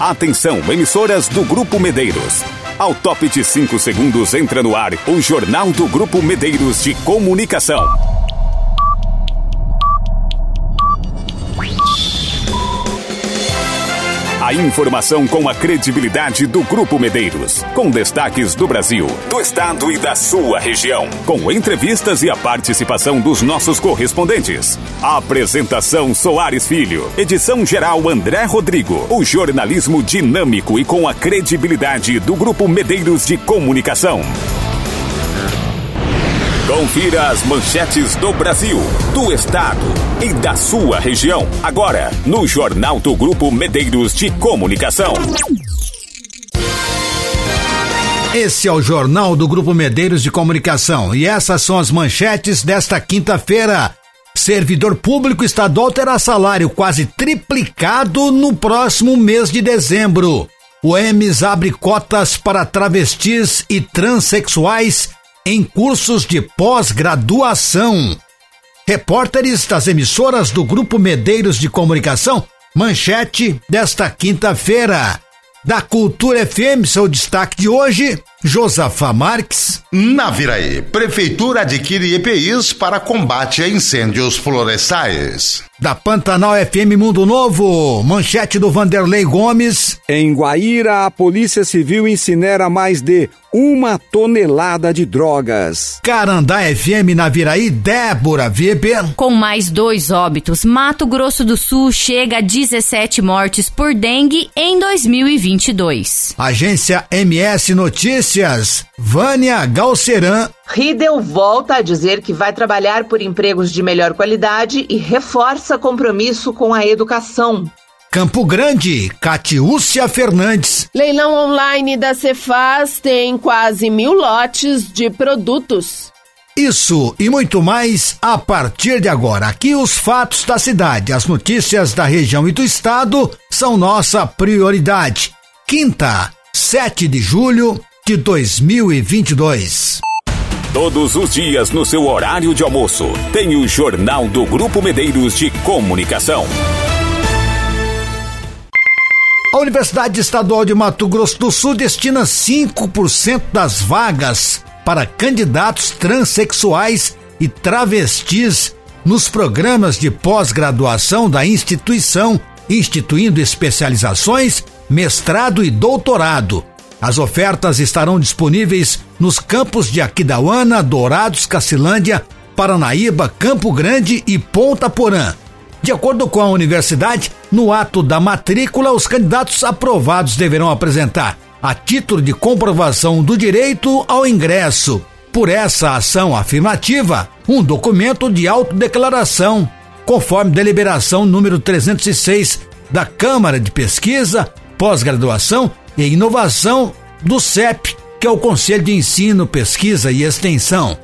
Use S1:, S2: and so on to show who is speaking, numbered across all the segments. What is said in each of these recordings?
S1: Atenção, emissoras do Grupo Medeiros. Ao top de 5 segundos entra no ar o Jornal do Grupo Medeiros de Comunicação. Informação com a credibilidade do Grupo Medeiros. Com destaques do Brasil, do estado e da sua região. Com entrevistas e a participação dos nossos correspondentes. Apresentação Soares Filho. Edição geral André Rodrigo. O jornalismo dinâmico e com a credibilidade do Grupo Medeiros de Comunicação. Confira as manchetes do Brasil, do estado e da sua região. Agora, no Jornal do Grupo Medeiros de Comunicação.
S2: Esse é o Jornal do Grupo Medeiros de Comunicação e essas são as manchetes desta quinta-feira. Servidor público estadual terá salário quase triplicado no próximo mês de dezembro. O EMS abre cotas para travestis e transexuais em cursos de pós-graduação. Repórteres das emissoras do Grupo Medeiros de Comunicação, manchete desta quinta-feira. Da Cultura FM, seu destaque de hoje, Josafá Marques.
S3: Naviraí, Prefeitura adquire EPIs para combate a incêndios florestais.
S2: Da Pantanal FM Mundo Novo, manchete do Vanderlei Gomes.
S4: Em Guaíra, a Polícia Civil incinera mais de uma tonelada de drogas.
S2: Carandá FM na Viraí, Débora Weber.
S5: Com mais dois óbitos, Mato Grosso do Sul chega a 17 mortes por dengue em 2022.
S2: Agência MS Notícias, Vânia Galceran.
S6: Riedel volta a dizer que vai trabalhar por empregos de melhor qualidade e reforça compromisso com a educação.
S2: Campo Grande, Catiúcia Fernandes.
S7: Leilão online da Cefaz tem quase mil lotes de produtos.
S2: Isso e muito mais a partir de agora. Aqui os fatos da cidade, as notícias da região e do estado são nossa prioridade. Quinta, 7 de julho de 2022.
S1: Todos os dias no seu horário de almoço, tem o Jornal do Grupo Medeiros de Comunicação.
S2: A Universidade Estadual de Mato Grosso do Sul destina 5% das vagas para candidatos transexuais e travestis nos programas de pós-graduação da instituição, instituindo especializações, mestrado e doutorado. As ofertas estarão disponíveis nos campos de Aquidauana, Dourados, Cacilândia, Paranaíba, Campo Grande e Ponta Porã. De acordo com a universidade, no ato da matrícula, os candidatos aprovados deverão apresentar, a título de comprovação do direito ao ingresso, por essa ação afirmativa, um documento de autodeclaração, conforme deliberação número 306 da Câmara de Pesquisa, Pós-Graduação e Inovação do CEP, que é o Conselho de Ensino, Pesquisa e Extensão.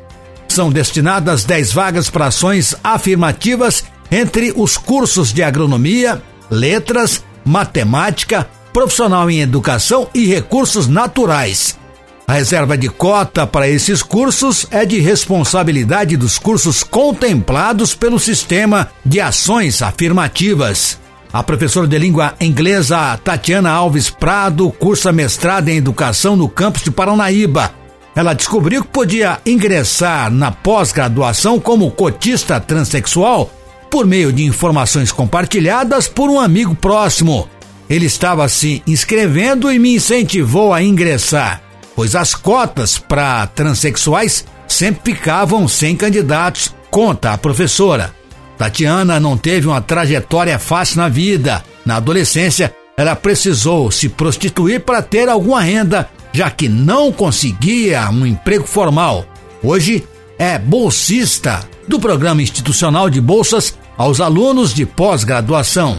S2: São destinadas 10 vagas para ações afirmativas entre os cursos de agronomia, letras, matemática, profissional em educação e recursos naturais. A reserva de cota para esses cursos é de responsabilidade dos cursos contemplados pelo sistema de ações afirmativas. A professora de língua inglesa Tatiana Alves Prado cursa mestrado em educação no campus de Paranaíba. Ela descobriu que podia ingressar na pós-graduação como cotista transexual por meio de informações compartilhadas por um amigo próximo. Ele estava se inscrevendo e me incentivou a ingressar, pois as cotas para transexuais sempre ficavam sem candidatos, conta a professora. Tatiana não teve uma trajetória fácil na vida. Na adolescência, ela precisou se prostituir para ter alguma renda, já que não conseguia um emprego formal. Hoje é bolsista do Programa Institucional de Bolsas aos alunos de pós-graduação.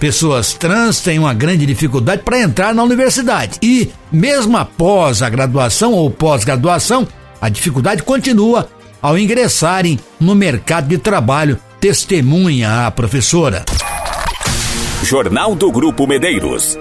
S2: Pessoas trans têm uma grande dificuldade para entrar na universidade e, mesmo após a graduação ou pós-graduação, a dificuldade continua ao ingressarem no mercado de trabalho, testemunha a professora.
S1: Jornal do Grupo Medeiros.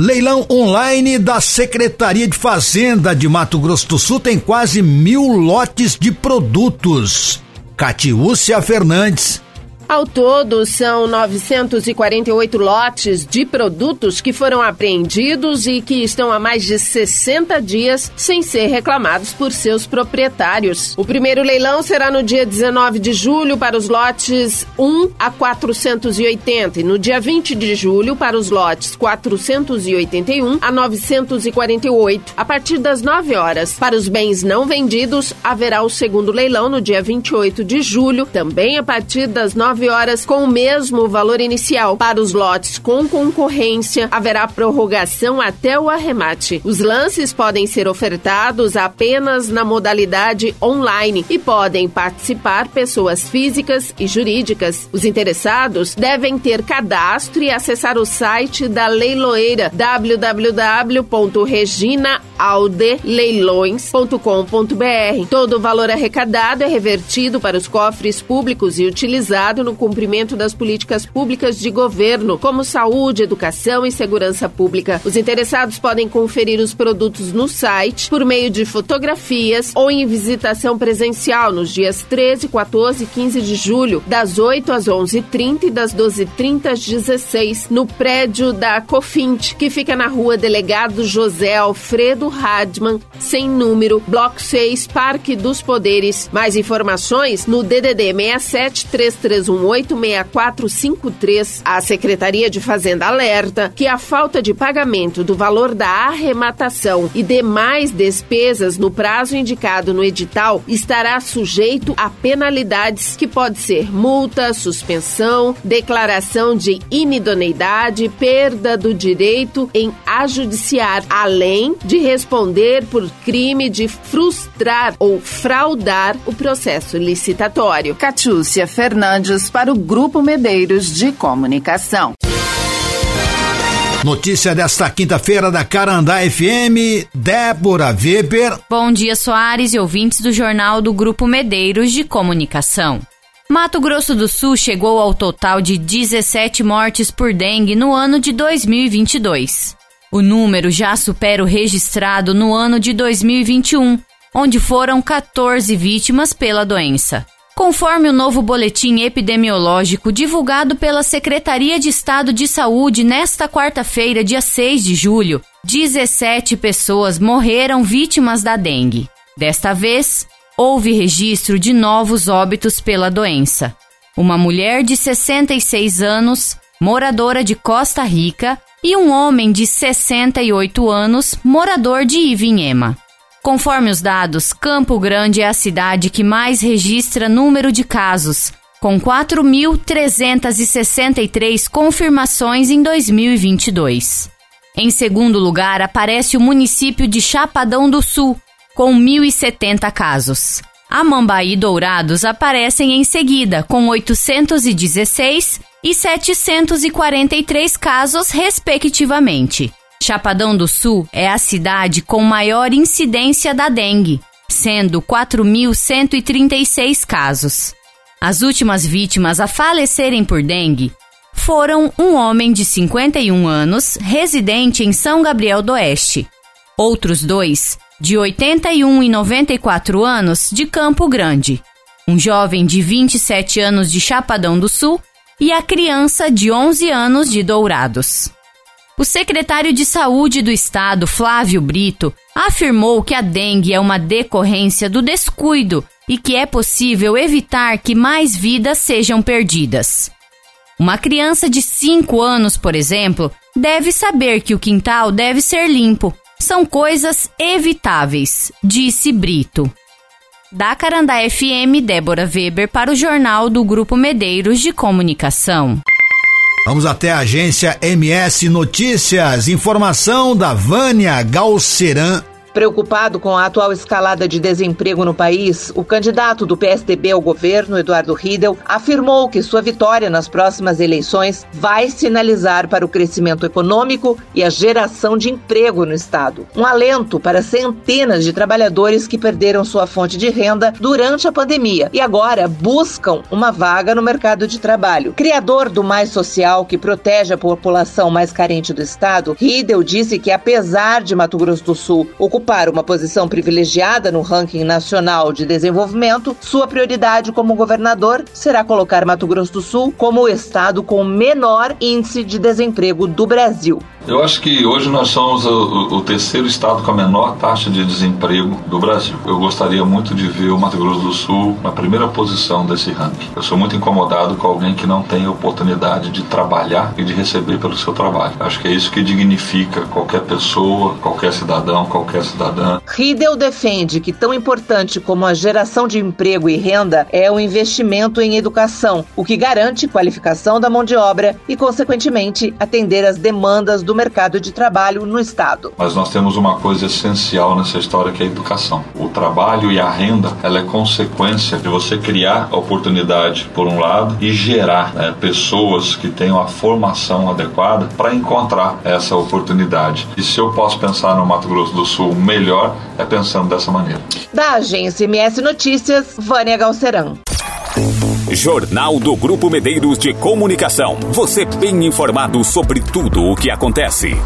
S2: Leilão online da Secretaria de Fazenda de Mato Grosso do Sul tem quase mil lotes de produtos. Catiúcia Fernandes.
S7: Ao todo, são 948 lotes de produtos que foram apreendidos e que estão há mais de 60 dias sem ser reclamados por seus proprietários. O primeiro leilão será no dia 19 de julho para os lotes 1 a 480 e no dia 20 de julho para os lotes 481 a 948, a partir das 9 horas. Para os bens não vendidos, haverá o segundo leilão no dia 28 de julho, também a partir das 9 horas, com o mesmo valor inicial. Para os lotes com concorrência, haverá prorrogação até o arremate. Os lances podem ser ofertados apenas na modalidade online e podem participar pessoas físicas e jurídicas. Os interessados devem ter cadastro e acessar o site da leiloeira www.reginaaldeleiloões.com.br. Todo o valor arrecadado é revertido para os cofres públicos e utilizado no cumprimento das políticas públicas de governo, como saúde, educação e segurança pública. Os interessados podem conferir os produtos no site por meio de fotografias ou em visitação presencial nos dias 13, 14 e 15 de julho, das 8 às 11h30 e das 12h30 às 16 no prédio da Cofint, que fica na rua Delegado José Alfredo Radman, sem número, Bloco 6, Parque dos Poderes. Mais informações no DDD 67 3318 6453. A Secretaria de Fazenda alerta que a falta de pagamento do valor da arrematação e demais despesas no prazo indicado no edital estará sujeito a penalidades que pode ser multa, suspensão, declaração de inidoneidade, perda do direito em ajudiciar, além de responder por crime de frustrar ou fraudar o processo licitatório.
S8: Catiúcia Fernandes para o Grupo Medeiros de Comunicação.
S2: Notícia desta quinta-feira da Carandá FM, Débora Weber.
S5: Bom dia, Soares e ouvintes do Jornal do Grupo Medeiros de Comunicação. Mato Grosso do Sul chegou ao total de 17 mortes por dengue no ano de 2022. O número já supera o registrado no ano de 2021, onde foram 14 vítimas pela doença. Conforme o novo boletim epidemiológico divulgado pela Secretaria de Estado de Saúde nesta quarta-feira, dia 6 de julho, 17 pessoas morreram vítimas da dengue. Desta vez, houve registro de novos óbitos pela doença. Uma mulher de 66 anos, moradora de Costa Rica, e um homem de 68 anos, morador de Ivinhema. Conforme os dados, Campo Grande é a cidade que mais registra número de casos, com 4.363 confirmações em 2022. Em segundo lugar, aparece o município de Chapadão do Sul, com 1.070 casos. Amambaí Dourados aparecem em seguida, com 816 e 743 casos, respectivamente. Chapadão do Sul é a cidade com maior incidência da dengue, sendo 4.136 casos. As últimas vítimas a falecerem por dengue foram um homem de 51 anos, residente em São Gabriel do Oeste. Outros dois, de 81 e 94 anos, de Campo Grande. Um jovem de 27 anos de Chapadão do Sul e a criança de 11 anos de Dourados. O secretário de Saúde do Estado, Flávio Brito, afirmou que a dengue é uma decorrência do descuido e que é possível evitar que mais vidas sejam perdidas. Uma criança de 5 anos, por exemplo, deve saber que o quintal deve ser limpo. São coisas evitáveis, disse Brito. Da Carandá FM, Débora Weber para o Jornal do Grupo Medeiros de Comunicação.
S2: Vamos até a agência MS Notícias. Informação da Vânia Galceran
S6: Preocupado com a atual escalada de desemprego no país, o candidato do PSDB ao governo, Eduardo Riedel, afirmou que sua vitória nas próximas eleições vai sinalizar para o crescimento econômico e a geração de emprego no estado. Um alento para centenas de trabalhadores que perderam sua fonte de renda durante a pandemia e agora buscam uma vaga no mercado de trabalho. Criador do Mais Social, que protege a população mais carente do estado, Riedel disse que apesar de Mato Grosso do Sul ocupar ocupar uma posição privilegiada no ranking nacional de desenvolvimento, sua prioridade como governador será colocar Mato Grosso do Sul como o estado com menor índice de desemprego do Brasil.
S9: Eu acho que hoje nós somos o, o, terceiro estado com a menor taxa de desemprego do Brasil. Eu gostaria muito de ver o Mato Grosso do Sul na primeira posição desse ranking. Eu sou muito incomodado com alguém que não tem oportunidade de trabalhar e de receber pelo seu trabalho. Acho que é isso que dignifica qualquer pessoa, qualquer cidadão, qualquer cidadã.
S6: Riedel defende que tão importante como a geração de emprego e renda é o investimento em educação, o que garante qualificação da mão de obra e, consequentemente, atender às demandas do do mercado de trabalho no Estado.
S9: Mas nós temos uma coisa essencial nessa história que é a educação. O trabalho e a renda, ela é consequência de você criar oportunidade, por um lado, e gerar né, pessoas que tenham a formação adequada para encontrar essa oportunidade. E se eu posso pensar no Mato Grosso do Sul melhor, é pensando dessa maneira.
S6: Da agência MS Notícias, Vânia Galceran.
S1: Jornal do Grupo Medeiros de Comunicação. Você bem informado sobre tudo o que acontece.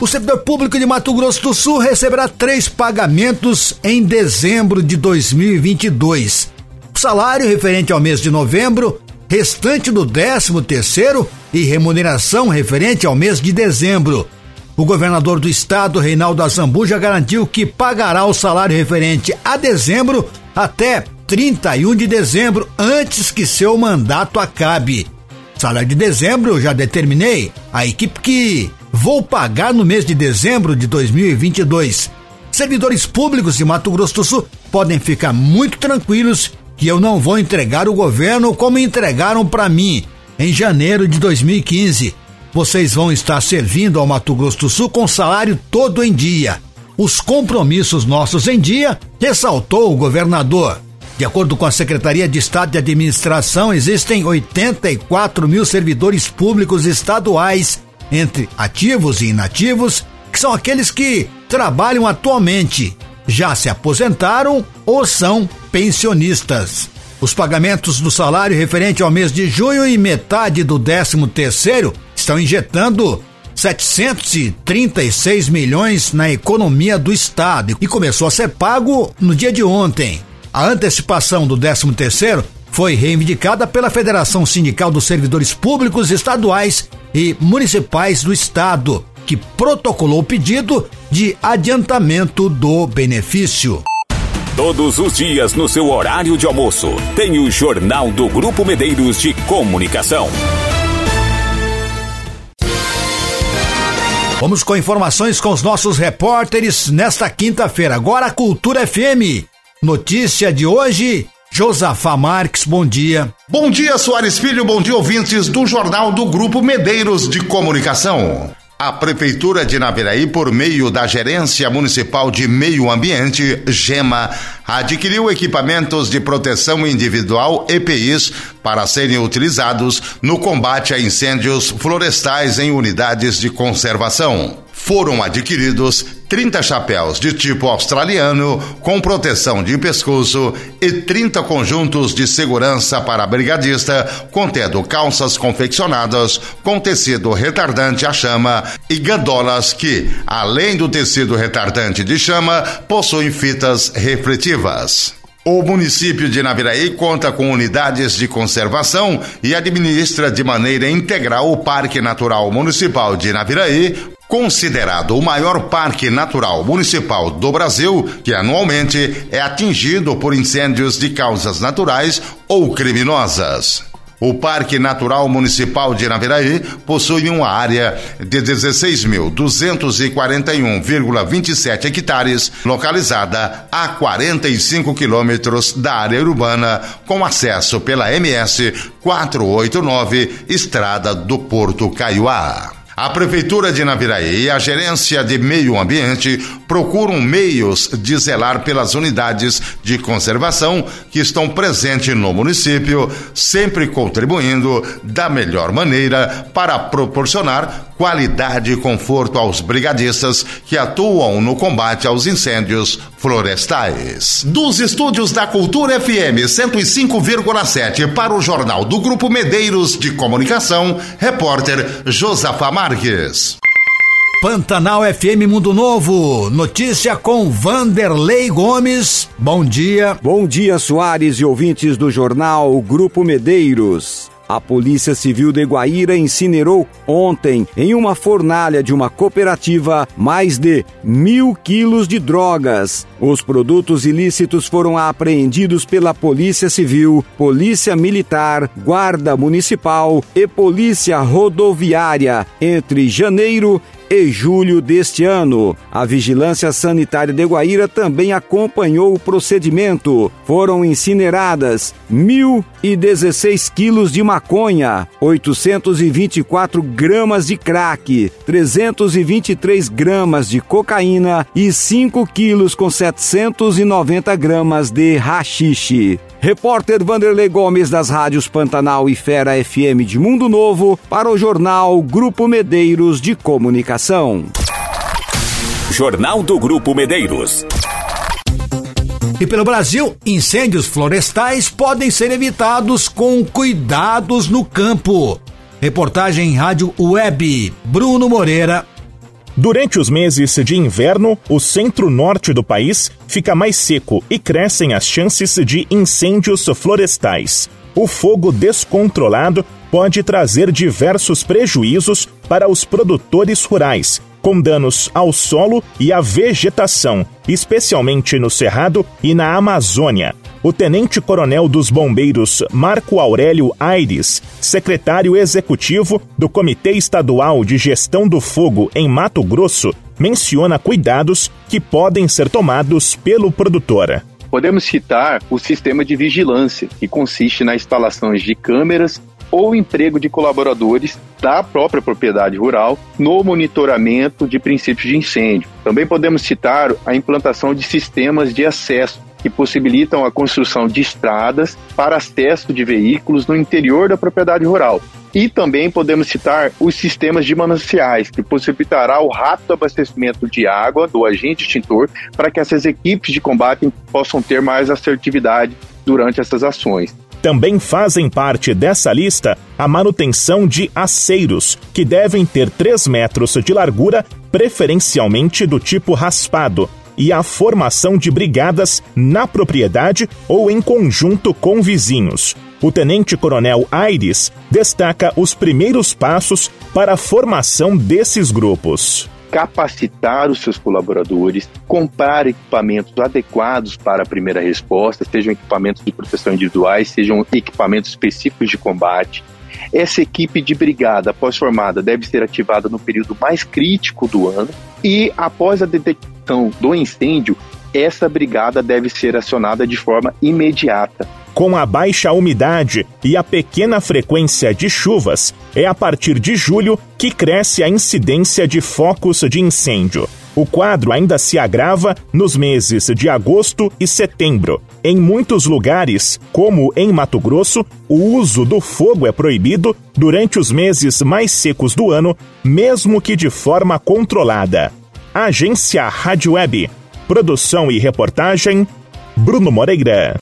S2: O servidor público de Mato Grosso do Sul receberá três pagamentos em dezembro de 2022. O salário referente ao mês de novembro, restante do 13 terceiro e remuneração referente ao mês de dezembro. O governador do estado, Reinaldo Azambuja, garantiu que pagará o salário referente a dezembro até 31 de dezembro, antes que seu mandato acabe. Salário de dezembro já determinei a equipe que vou pagar no mês de dezembro de 2022. Servidores públicos de Mato Grosso do Sul podem ficar muito tranquilos que eu não vou entregar o governo como entregaram para mim em janeiro de 2015. Vocês vão estar servindo ao Mato Grosso do Sul com salário todo em dia. Os compromissos nossos em dia, ressaltou o governador. De acordo com a Secretaria de Estado de Administração, existem 84 mil servidores públicos estaduais, entre ativos e inativos, que são aqueles que trabalham atualmente, já se aposentaram ou são pensionistas. Os pagamentos do salário referente ao mês de junho e metade do 13 terceiro estão injetando 736 milhões na economia do estado e começou a ser pago no dia de ontem. A antecipação do 13 terceiro foi reivindicada pela Federação Sindical dos Servidores Públicos Estaduais e Municipais do Estado, que protocolou o pedido de adiantamento do benefício.
S1: Todos os dias no seu horário de almoço, tem o Jornal do Grupo Medeiros de Comunicação.
S2: Vamos com informações com os nossos repórteres nesta quinta-feira. Agora a Cultura FM. Notícia de hoje, Josafá Marques, bom dia.
S3: Bom dia, Soares Filho, bom dia, ouvintes do Jornal do Grupo Medeiros de Comunicação. A Prefeitura de Naviraí, por meio da Gerência Municipal de Meio Ambiente, GEMA, adquiriu equipamentos de proteção individual EPIs para serem utilizados no combate a incêndios florestais em unidades de conservação foram adquiridos 30 chapéus de tipo australiano com proteção de pescoço e 30 conjuntos de segurança para brigadista, contendo calças confeccionadas com tecido retardante à chama e gandolas que, além do tecido retardante de chama, possuem fitas refletivas. O município de Naviraí conta com unidades de conservação e administra de maneira integral o Parque Natural Municipal de Naviraí, considerado o maior parque natural municipal do Brasil, que anualmente é atingido por incêndios de causas naturais ou criminosas. O Parque Natural Municipal de Naviraí possui uma área de 16.241,27 hectares, localizada a 45 quilômetros da área urbana, com acesso pela MS 489, Estrada do Porto Caiuá. A Prefeitura de Naviraí e a Gerência de Meio Ambiente procuram meios de zelar pelas unidades de conservação que estão presentes no município, sempre contribuindo da melhor maneira para proporcionar qualidade e conforto aos brigadistas que atuam no combate aos incêndios florestais. Dos estúdios da Cultura FM 105,7 para o Jornal do Grupo Medeiros de Comunicação, repórter Josafá Marques.
S2: Pantanal FM Mundo Novo. Notícia com Vanderlei Gomes. Bom dia.
S4: Bom dia, Soares e ouvintes do jornal Grupo Medeiros. A Polícia Civil de Guaíra incinerou ontem, em uma fornalha de uma cooperativa, mais de mil quilos de drogas. Os produtos ilícitos foram apreendidos pela Polícia Civil, Polícia Militar, Guarda Municipal e Polícia Rodoviária entre janeiro e julho deste ano. A Vigilância Sanitária de Guaíra também acompanhou o procedimento. Foram incineradas 1.016 quilos de maconha, 824 gramas de crack, 323 gramas de cocaína e 5 quilos com 790 gramas de rachixe. Repórter Vanderlei Gomes das rádios Pantanal e Fera FM de Mundo Novo para o jornal Grupo Medeiros de Comunicação.
S1: Jornal do Grupo Medeiros.
S2: E pelo Brasil, incêndios florestais podem ser evitados com cuidados no campo. Reportagem em Rádio Web. Bruno Moreira
S10: Durante os meses de inverno, o centro-norte do país fica mais seco e crescem as chances de incêndios florestais. O fogo descontrolado pode trazer diversos prejuízos para os produtores rurais, com danos ao solo e à vegetação, especialmente no Cerrado e na Amazônia. O tenente-coronel dos bombeiros Marco Aurélio Aires, secretário executivo do Comitê Estadual de Gestão do Fogo em Mato Grosso, menciona cuidados que podem ser tomados pelo produtor.
S11: Podemos citar o sistema de vigilância, que consiste na instalação de câmeras ou emprego de colaboradores da própria propriedade rural no monitoramento de princípios de incêndio. Também podemos citar a implantação de sistemas de acesso que possibilitam a construção de estradas para acesso de veículos no interior da propriedade rural. E também podemos citar os sistemas de mananciais, que possibilitará o rápido abastecimento de água do agente extintor para que essas equipes de combate possam ter mais assertividade durante essas ações.
S10: Também fazem parte dessa lista a manutenção de aceiros, que devem ter 3 metros de largura, preferencialmente do tipo raspado, e a formação de brigadas na propriedade ou em conjunto com vizinhos. O tenente-coronel Aires destaca os primeiros passos para a formação desses grupos
S11: capacitar os seus colaboradores, comprar equipamentos adequados para a primeira resposta, sejam equipamentos de proteção individuais, sejam equipamentos específicos de combate. Essa equipe de brigada pós-formada deve ser ativada no período mais crítico do ano e, após a detecção do incêndio, essa brigada deve ser acionada de forma imediata.
S10: Com a baixa umidade e a pequena frequência de chuvas, é a partir de julho que cresce a incidência de focos de incêndio. O quadro ainda se agrava nos meses de agosto e setembro. Em muitos lugares, como em Mato Grosso, o uso do fogo é proibido durante os meses mais secos do ano, mesmo que de forma controlada. Agência Rádio Web. Produção e reportagem Bruno Moreira.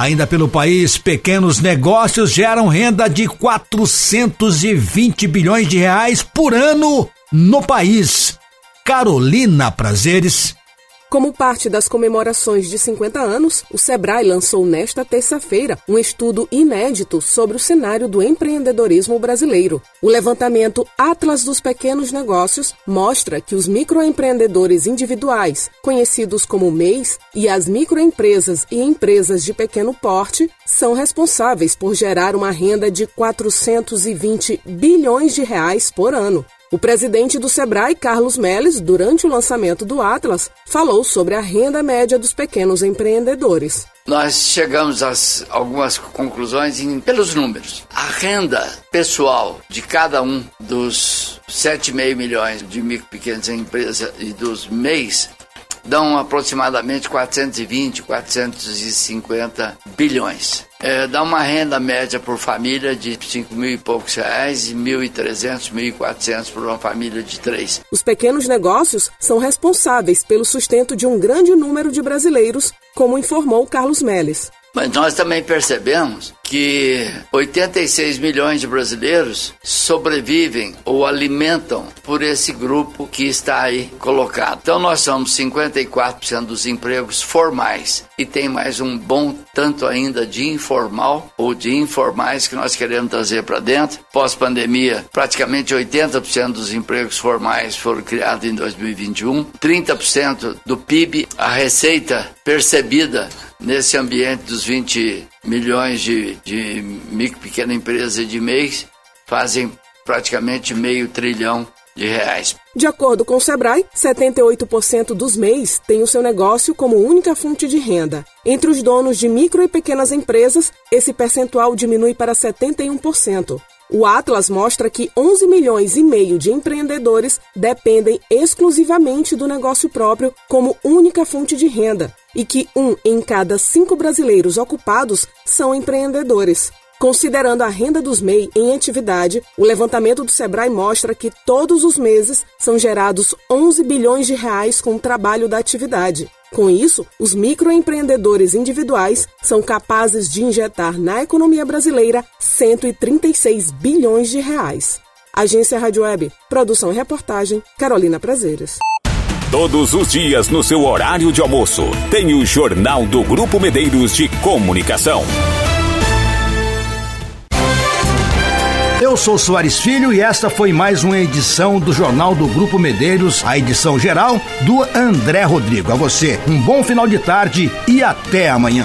S2: Ainda pelo país, pequenos negócios geram renda de 420 bilhões de reais por ano no país. Carolina Prazeres
S12: como parte das comemorações de 50 anos, o Sebrae lançou nesta terça-feira um estudo inédito sobre o cenário do empreendedorismo brasileiro. O levantamento Atlas dos Pequenos Negócios mostra que os microempreendedores individuais, conhecidos como MEIs, e as microempresas e empresas de pequeno porte são responsáveis por gerar uma renda de 420 bilhões de reais por ano. O presidente do Sebrae, Carlos Melles, durante o lançamento do Atlas, falou sobre a renda média dos pequenos empreendedores.
S13: Nós chegamos a algumas conclusões em, pelos números. A renda pessoal de cada um dos 7,5 milhões de micro pequenas empresas e dos MEIs dão aproximadamente 420, 450 bilhões. É, dá uma renda média por família de 5 mil e poucos reais e 1.300, 1.400 por uma família de três.
S12: Os pequenos negócios são responsáveis pelo sustento de um grande número de brasileiros, como informou Carlos Melles.
S13: Mas nós também percebemos que 86 milhões de brasileiros sobrevivem ou alimentam por esse grupo que está aí colocado. Então nós somos 54% dos empregos formais e tem mais um bom tanto ainda de informal ou de informais que nós queremos trazer para dentro. Pós-pandemia, praticamente 80% dos empregos formais foram criados em 2021, 30% do PIB, a receita percebida nesse ambiente dos 20 milhões de, de micro pequena empresa de MEIs, fazem praticamente meio trilhão de reais.
S12: De acordo com o Sebrae, 78% dos MEIs têm o seu negócio como única fonte de renda. Entre os donos de micro e pequenas empresas, esse percentual diminui para 71%. O Atlas mostra que 11 milhões e meio de empreendedores dependem exclusivamente do negócio próprio como única fonte de renda e que um em cada cinco brasileiros ocupados são empreendedores. Considerando a renda dos MEI em atividade, o levantamento do Sebrae mostra que todos os meses são gerados 11 bilhões de reais com o trabalho da atividade. Com isso, os microempreendedores individuais são capazes de injetar na economia brasileira 136 bilhões de reais. Agência Rádio Web, produção e reportagem, Carolina Prazeres.
S1: Todos os dias no seu horário de almoço, tem o Jornal do Grupo Medeiros de Comunicação.
S2: Eu sou Soares Filho e esta foi mais uma edição do Jornal do Grupo Medeiros, a edição geral do André Rodrigo. A você, um bom final de tarde e até amanhã.